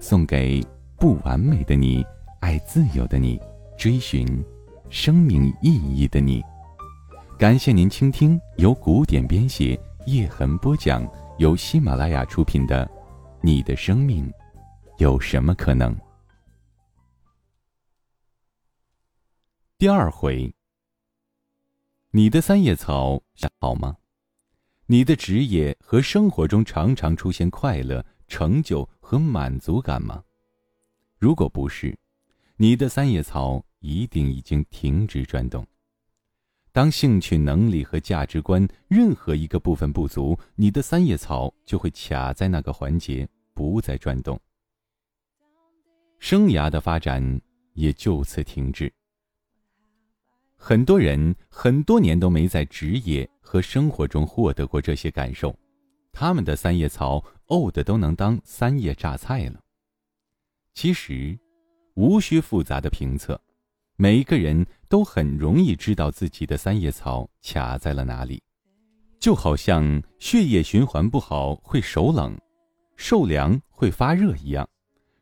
送给不完美的你，爱自由的你，追寻生命意义的你。感谢您倾听由古典编写、叶痕播讲、由喜马拉雅出品的《你的生命有什么可能》第二回。你的三叶草好吗？你的职业和生活中常常出现快乐、成就和满足感吗？如果不是，你的三叶草一定已经停止转动。当兴趣、能力和价值观任何一个部分不足，你的三叶草就会卡在那个环节，不再转动。生涯的发展也就此停滞。很多人很多年都没在职业和生活中获得过这些感受，他们的三叶草 old 都能当三叶榨菜了。其实，无需复杂的评测。每一个人都很容易知道自己的三叶草卡在了哪里，就好像血液循环不好会手冷，受凉会发热一样。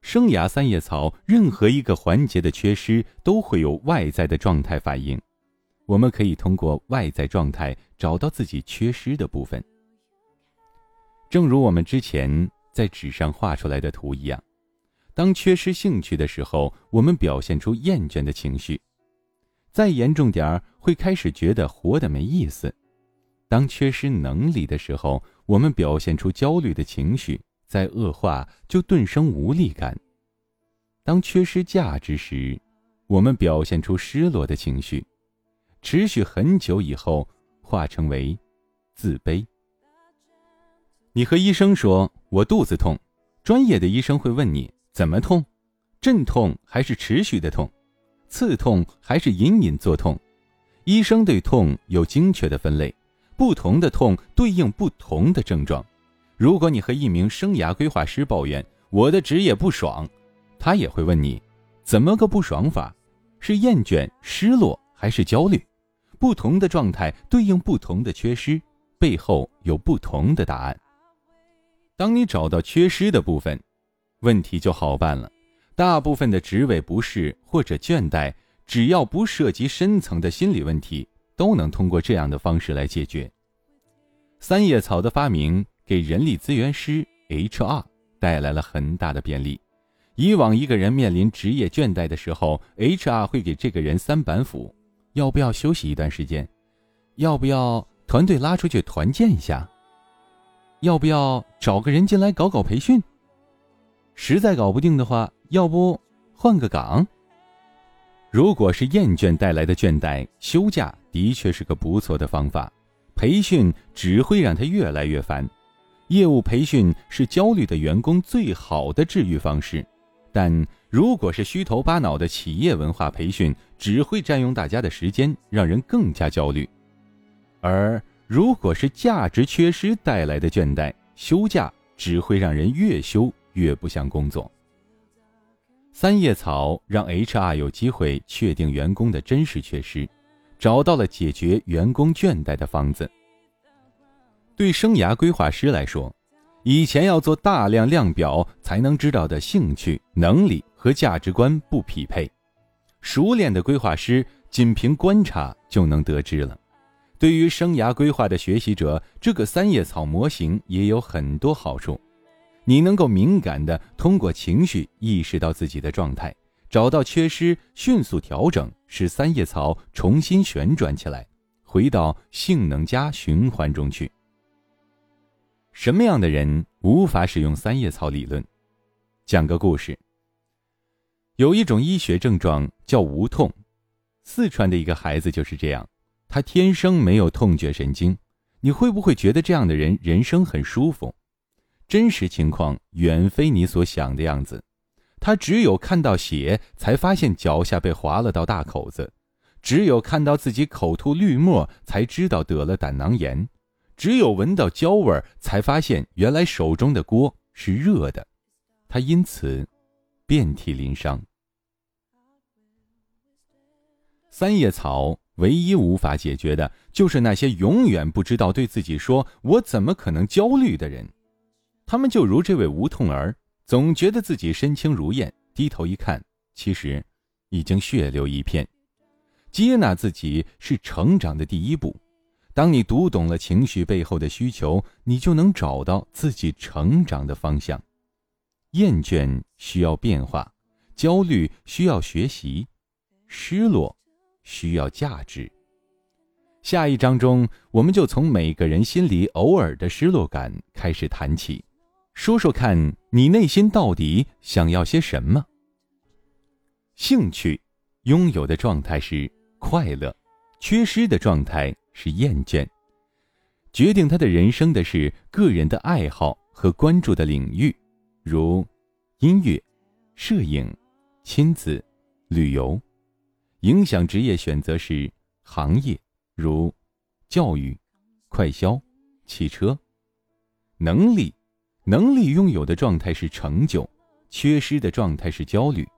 生涯三叶草任何一个环节的缺失都会有外在的状态反应，我们可以通过外在状态找到自己缺失的部分。正如我们之前在纸上画出来的图一样。当缺失兴趣的时候，我们表现出厌倦的情绪；再严重点儿，会开始觉得活得没意思。当缺失能力的时候，我们表现出焦虑的情绪；再恶化，就顿生无力感。当缺失价值时，我们表现出失落的情绪，持续很久以后，化成为自卑。你和医生说：“我肚子痛。”专业的医生会问你。怎么痛？阵痛还是持续的痛？刺痛还是隐隐作痛？医生对痛有精确的分类，不同的痛对应不同的症状。如果你和一名生涯规划师抱怨我的职业不爽，他也会问你，怎么个不爽法？是厌倦、失落还是焦虑？不同的状态对应不同的缺失，背后有不同的答案。当你找到缺失的部分。问题就好办了，大部分的职位不适或者倦怠，只要不涉及深层的心理问题，都能通过这样的方式来解决。三叶草的发明给人力资源师 HR 带来了很大的便利。以往一个人面临职业倦怠的时候，HR 会给这个人三板斧：要不要休息一段时间？要不要团队拉出去团建一下？要不要找个人进来搞搞培训？实在搞不定的话，要不换个岗。如果是厌倦带来的倦怠，休假的确是个不错的方法。培训只会让他越来越烦。业务培训是焦虑的员工最好的治愈方式，但如果是虚头巴脑的企业文化培训，只会占用大家的时间，让人更加焦虑。而如果是价值缺失带来的倦怠，休假只会让人越休。越不想工作。三叶草让 HR 有机会确定员工的真实缺失，找到了解决员工倦怠的方子。对生涯规划师来说，以前要做大量量表才能知道的兴趣、能力和价值观不匹配，熟练的规划师仅凭观察就能得知了。对于生涯规划的学习者，这个三叶草模型也有很多好处。你能够敏感的通过情绪意识到自己的状态，找到缺失，迅速调整，使三叶草重新旋转起来，回到性能加循环中去。什么样的人无法使用三叶草理论？讲个故事。有一种医学症状叫无痛，四川的一个孩子就是这样，他天生没有痛觉神经。你会不会觉得这样的人人生很舒服？真实情况远非你所想的样子，他只有看到血，才发现脚下被划了道大口子；只有看到自己口吐绿沫，才知道得了胆囊炎；只有闻到焦味，才发现原来手中的锅是热的。他因此遍体鳞伤。三叶草唯一无法解决的，就是那些永远不知道对自己说“我怎么可能焦虑”的人。他们就如这位无痛儿。总觉得自己身轻如燕，低头一看，其实已经血流一片。接纳自己是成长的第一步。当你读懂了情绪背后的需求，你就能找到自己成长的方向。厌倦需要变化，焦虑需要学习，失落需要价值。下一章中，我们就从每个人心里偶尔的失落感开始谈起。说说看你内心到底想要些什么？兴趣拥有的状态是快乐，缺失的状态是厌倦。决定他的人生的是个人的爱好和关注的领域，如音乐、摄影、亲子、旅游。影响职业选择是行业，如教育、快销、汽车。能力。能力拥有的状态是成就，缺失的状态是焦虑。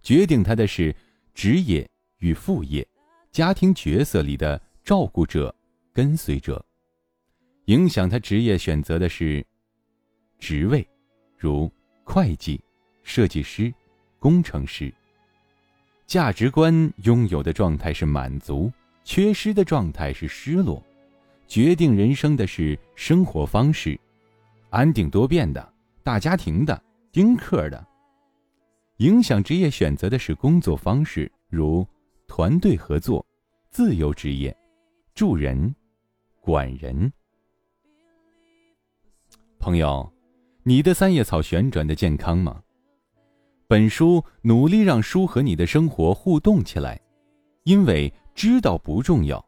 决定他的是职业与副业，家庭角色里的照顾者、跟随者。影响他职业选择的是职位，如会计、设计师、工程师。价值观拥有的状态是满足，缺失的状态是失落。决定人生的是生活方式。安定多变的大家庭的丁克的，影响职业选择的是工作方式，如团队合作、自由职业、助人、管人。朋友，你的三叶草旋转的健康吗？本书努力让书和你的生活互动起来，因为知道不重要，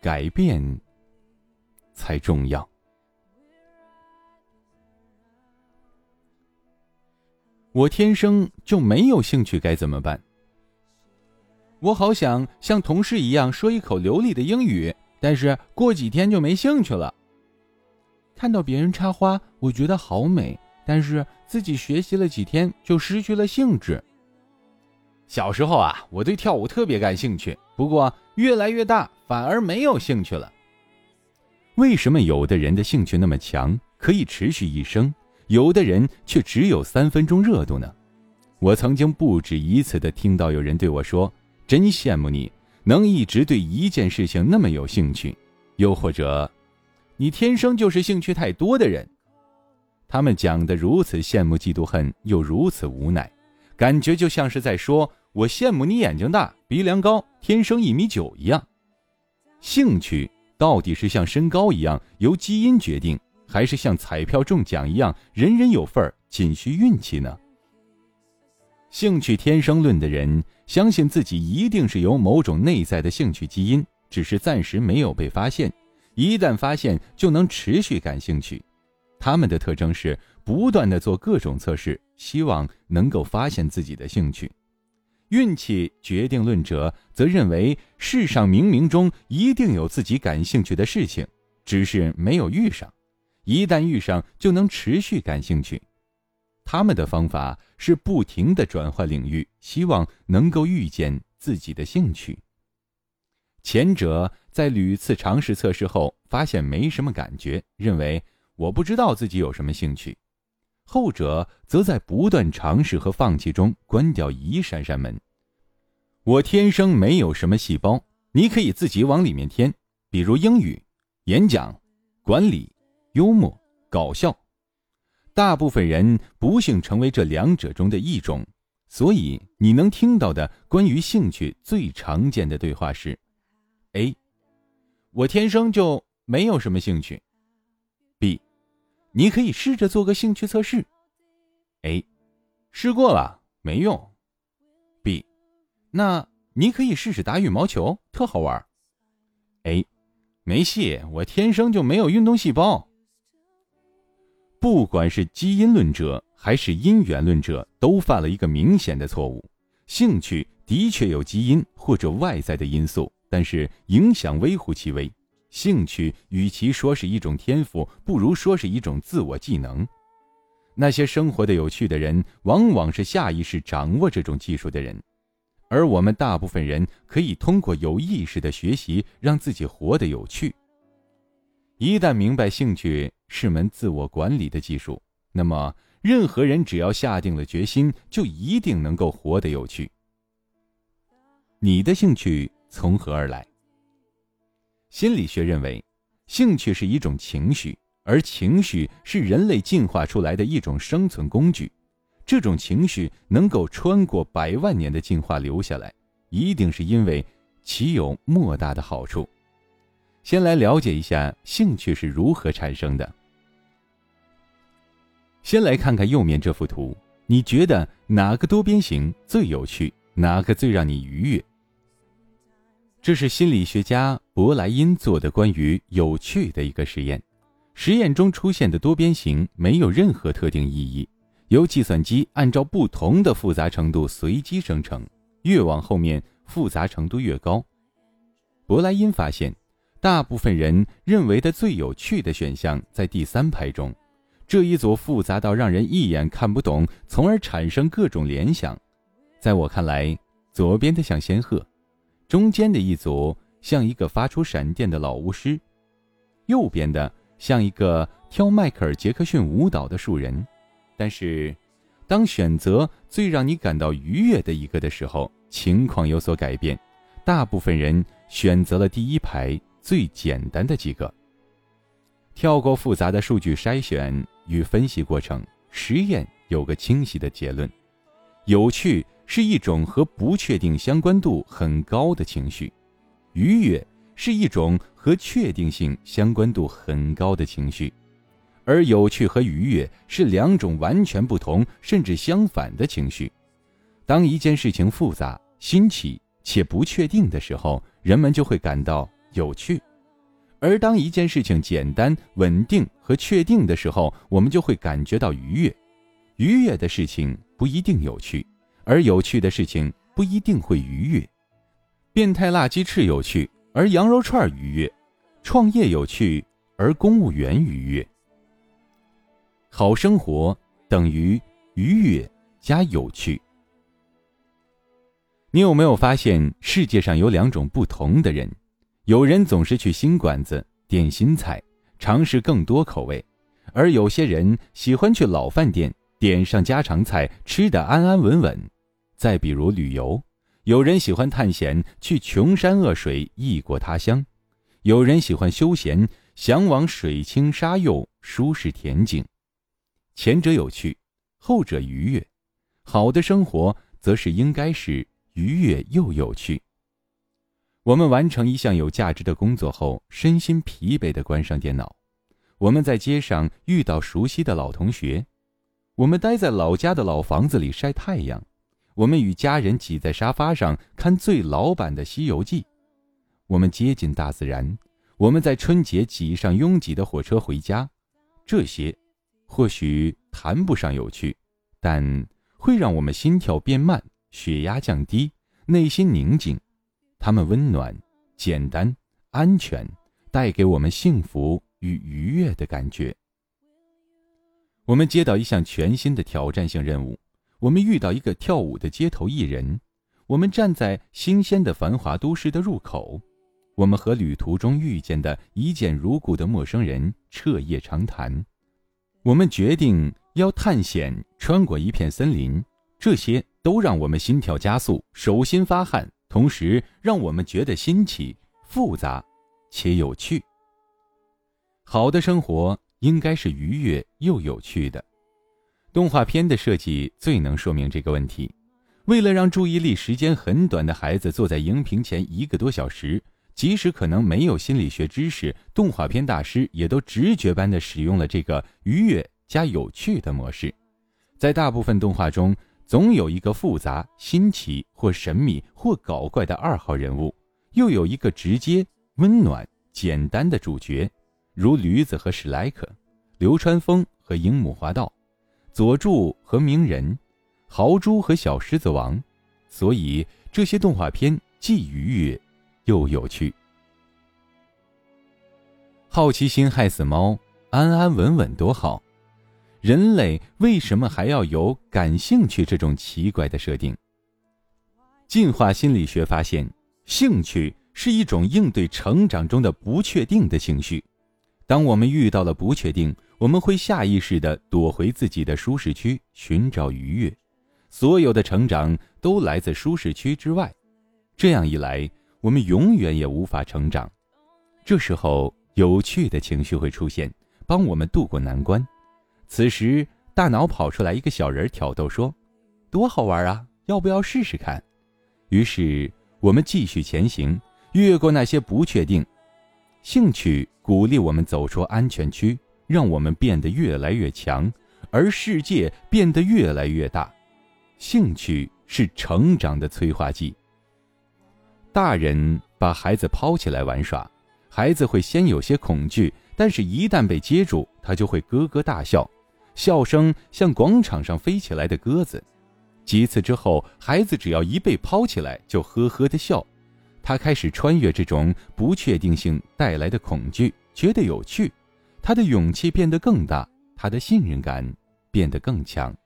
改变才重要。我天生就没有兴趣，该怎么办？我好想像同事一样说一口流利的英语，但是过几天就没兴趣了。看到别人插花，我觉得好美，但是自己学习了几天就失去了兴致。小时候啊，我对跳舞特别感兴趣，不过越来越大，反而没有兴趣了。为什么有的人的兴趣那么强，可以持续一生？有的人却只有三分钟热度呢。我曾经不止一次的听到有人对我说：“真羡慕你能一直对一件事情那么有兴趣。”又或者，“你天生就是兴趣太多的人。”他们讲的如此羡慕、嫉妒、恨，又如此无奈，感觉就像是在说：“我羡慕你眼睛大、鼻梁高、天生一米九一样。”兴趣到底是像身高一样由基因决定？还是像彩票中奖一样，人人有份儿，仅需运气呢？兴趣天生论的人相信自己一定是有某种内在的兴趣基因，只是暂时没有被发现。一旦发现，就能持续感兴趣。他们的特征是不断的做各种测试，希望能够发现自己的兴趣。运气决定论者则认为，世上冥冥中一定有自己感兴趣的事情，只是没有遇上。一旦遇上，就能持续感兴趣。他们的方法是不停的转换领域，希望能够遇见自己的兴趣。前者在屡次尝试测试后，发现没什么感觉，认为我不知道自己有什么兴趣；后者则在不断尝试和放弃中关掉一扇扇门。我天生没有什么细胞，你可以自己往里面添，比如英语、演讲、管理。幽默、搞笑，大部分人不幸成为这两者中的一种，所以你能听到的关于兴趣最常见的对话是：A，我天生就没有什么兴趣你可以试着做个兴趣测试；A，试过了没用；B，那你可以试试打羽毛球，特好玩；A，没戏，我天生就没有运动细胞。不管是基因论者还是因缘论者，都犯了一个明显的错误：兴趣的确有基因或者外在的因素，但是影响微乎其微。兴趣与其说是一种天赋，不如说是一种自我技能。那些生活的有趣的人，往往是下意识掌握这种技术的人，而我们大部分人可以通过有意识的学习，让自己活得有趣。一旦明白兴趣是门自我管理的技术，那么任何人只要下定了决心，就一定能够活得有趣。你的兴趣从何而来？心理学认为，兴趣是一种情绪，而情绪是人类进化出来的一种生存工具。这种情绪能够穿过百万年的进化留下来，一定是因为其有莫大的好处。先来了解一下兴趣是如何产生的。先来看看右面这幅图，你觉得哪个多边形最有趣？哪个最让你愉悦？这是心理学家伯莱因做的关于有趣的一个实验。实验中出现的多边形没有任何特定意义，由计算机按照不同的复杂程度随机生成，越往后面复杂程度越高。伯莱因发现，大部分人认为的最有趣的选项在第三排中，这一组复杂到让人一眼看不懂，从而产生各种联想。在我看来，左边的像仙鹤。中间的一组像一个发出闪电的老巫师，右边的像一个跳迈克尔·杰克逊舞蹈的树人。但是，当选择最让你感到愉悦的一个的时候，情况有所改变。大部分人选择了第一排最简单的几个。跳过复杂的数据筛选与分析过程，实验有个清晰的结论：有趣。是一种和不确定相关度很高的情绪，愉悦是一种和确定性相关度很高的情绪，而有趣和愉悦是两种完全不同甚至相反的情绪。当一件事情复杂、新奇且不确定的时候，人们就会感到有趣；而当一件事情简单、稳定和确定的时候，我们就会感觉到愉悦。愉悦的事情不一定有趣。而有趣的事情不一定会愉悦，变态辣鸡翅有趣，而羊肉串愉悦；创业有趣，而公务员愉悦。好生活等于愉悦加有趣。你有没有发现世界上有两种不同的人？有人总是去新馆子点新菜，尝试更多口味；而有些人喜欢去老饭店点上家常菜，吃得安安稳稳。再比如旅游，有人喜欢探险，去穷山恶水，异国他乡；有人喜欢休闲，向往水清沙幼，舒适恬静。前者有趣，后者愉悦。好的生活，则是应该是愉悦又有趣。我们完成一项有价值的工作后，身心疲惫的关上电脑。我们在街上遇到熟悉的老同学，我们待在老家的老房子里晒太阳。我们与家人挤在沙发上看最老版的《西游记》，我们接近大自然，我们在春节挤上拥挤的火车回家，这些或许谈不上有趣，但会让我们心跳变慢、血压降低、内心宁静。它们温暖、简单、安全，带给我们幸福与愉悦的感觉。我们接到一项全新的挑战性任务。我们遇到一个跳舞的街头艺人，我们站在新鲜的繁华都市的入口，我们和旅途中遇见的一见如故的陌生人彻夜长谈，我们决定要探险，穿过一片森林，这些都让我们心跳加速，手心发汗，同时让我们觉得新奇、复杂且有趣。好的生活应该是愉悦又有趣的。动画片的设计最能说明这个问题。为了让注意力时间很短的孩子坐在荧屏前一个多小时，即使可能没有心理学知识，动画片大师也都直觉般的使用了这个愉悦加有趣的模式。在大部分动画中，总有一个复杂、新奇或神秘或搞怪的二号人物，又有一个直接、温暖、简单的主角，如驴子和史莱克、流川枫和樱木花道，佐助和鸣人，豪猪和小狮子王，所以这些动画片既愉悦又有趣。好奇心害死猫，安安稳稳多好。人类为什么还要有感兴趣这种奇怪的设定？进化心理学发现，兴趣是一种应对成长中的不确定的情绪。当我们遇到了不确定，我们会下意识地躲回自己的舒适区，寻找愉悦。所有的成长都来自舒适区之外，这样一来，我们永远也无法成长。这时候，有趣的情绪会出现，帮我们渡过难关。此时，大脑跑出来一个小人挑逗说：“多好玩啊，要不要试试看？”于是我们继续前行，越过那些不确定。兴趣鼓励我们走出安全区，让我们变得越来越强，而世界变得越来越大。兴趣是成长的催化剂。大人把孩子抛起来玩耍，孩子会先有些恐惧，但是一旦被接住，他就会咯咯大笑，笑声像广场上飞起来的鸽子。几次之后，孩子只要一被抛起来，就呵呵的笑。他开始穿越这种不确定性带来的恐惧，觉得有趣。他的勇气变得更大，他的信任感变得更强。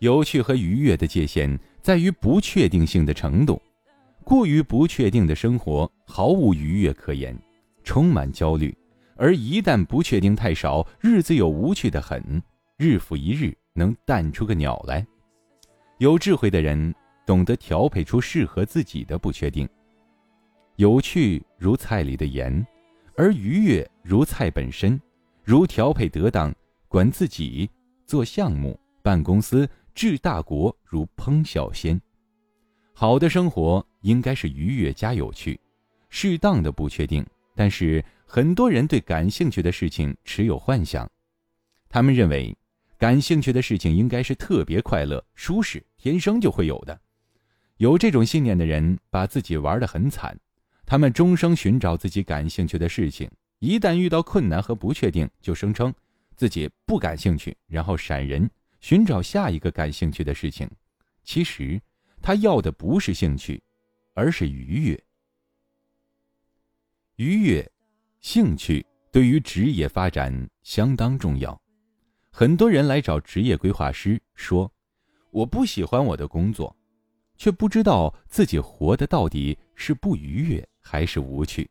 有趣和愉悦的界限在于不确定性的程度。过于不确定的生活毫无愉悦可言，充满焦虑；而一旦不确定太少，日子又无趣的很，日复一日，能淡出个鸟来。有智慧的人懂得调配出适合自己的不确定。有趣如菜里的盐，而愉悦如菜本身，如调配得当，管自己做项目，办公司治大国如烹小鲜。好的生活应该是愉悦加有趣，适当的不确定。但是很多人对感兴趣的事情持有幻想，他们认为。感兴趣的事情应该是特别快乐、舒适，天生就会有的。有这种信念的人，把自己玩得很惨。他们终生寻找自己感兴趣的事情，一旦遇到困难和不确定，就声称自己不感兴趣，然后闪人，寻找下一个感兴趣的事情。其实，他要的不是兴趣，而是愉悦。愉悦、兴趣对于职业发展相当重要。很多人来找职业规划师，说：“我不喜欢我的工作，却不知道自己活的到底是不愉悦还是无趣。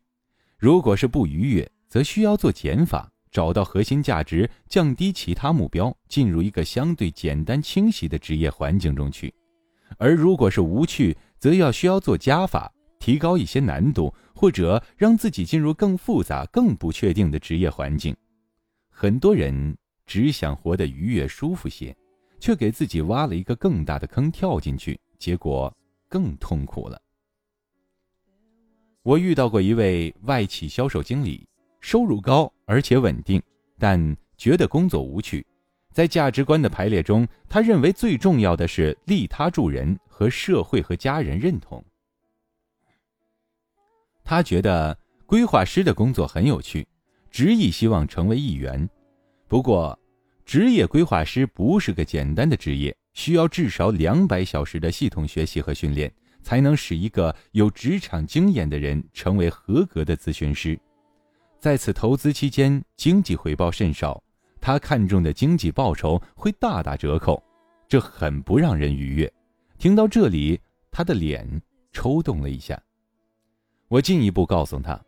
如果是不愉悦，则需要做减法，找到核心价值，降低其他目标，进入一个相对简单清晰的职业环境中去；而如果是无趣，则要需要做加法，提高一些难度，或者让自己进入更复杂、更不确定的职业环境。很多人。”只想活得愉悦舒服些，却给自己挖了一个更大的坑跳进去，结果更痛苦了。我遇到过一位外企销售经理，收入高而且稳定，但觉得工作无趣。在价值观的排列中，他认为最重要的是利他助人和社会和家人认同。他觉得规划师的工作很有趣，执意希望成为一员。不过，职业规划师不是个简单的职业，需要至少两百小时的系统学习和训练，才能使一个有职场经验的人成为合格的咨询师。在此投资期间，经济回报甚少，他看中的经济报酬会大打折扣，这很不让人愉悦。听到这里，他的脸抽动了一下。我进一步告诉他，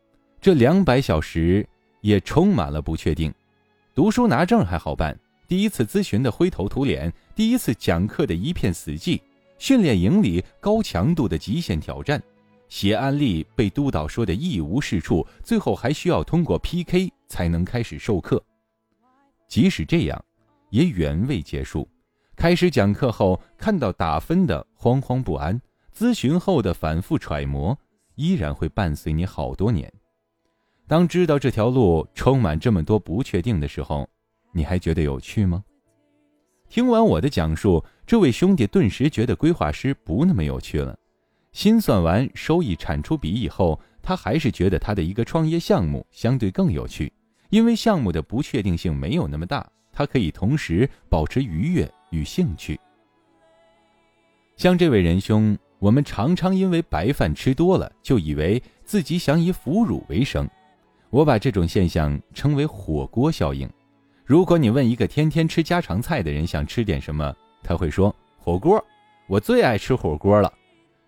这两百小时也充满了不确定。读书拿证还好办，第一次咨询的灰头土脸，第一次讲课的一片死寂，训练营里高强度的极限挑战，写案例被督导说的一无是处，最后还需要通过 PK 才能开始授课。即使这样，也远未结束。开始讲课后，看到打分的惶惶不安，咨询后的反复揣摩，依然会伴随你好多年。当知道这条路充满这么多不确定的时候，你还觉得有趣吗？听完我的讲述，这位兄弟顿时觉得规划师不那么有趣了。心算完收益产出比以后，他还是觉得他的一个创业项目相对更有趣，因为项目的不确定性没有那么大，他可以同时保持愉悦与兴趣。像这位仁兄，我们常常因为白饭吃多了，就以为自己想以腐乳为生。我把这种现象称为“火锅效应”。如果你问一个天天吃家常菜的人想吃点什么，他会说火锅，我最爱吃火锅了。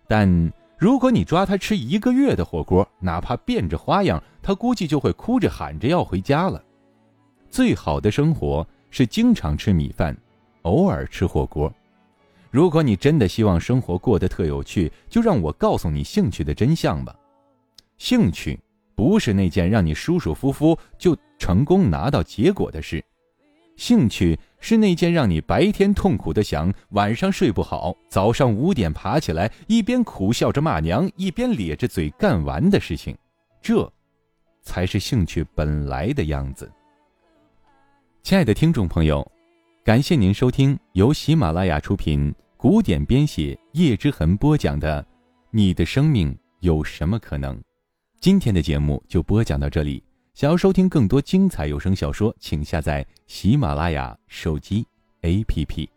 但如果你抓他吃一个月的火锅，哪怕变着花样，他估计就会哭着喊着要回家了。最好的生活是经常吃米饭，偶尔吃火锅。如果你真的希望生活过得特有趣，就让我告诉你兴趣的真相吧。兴趣不是那件让你舒舒服服就成功拿到结果的事，兴趣是那件让你白天痛苦的想，晚上睡不好，早上五点爬起来，一边苦笑着骂娘，一边咧着嘴干完的事情。这，才是兴趣本来的样子。亲爱的听众朋友，感谢您收听由喜马拉雅出品、古典编写、叶之痕播讲的《你的生命有什么可能》。今天的节目就播讲到这里。想要收听更多精彩有声小说，请下载喜马拉雅手机 APP。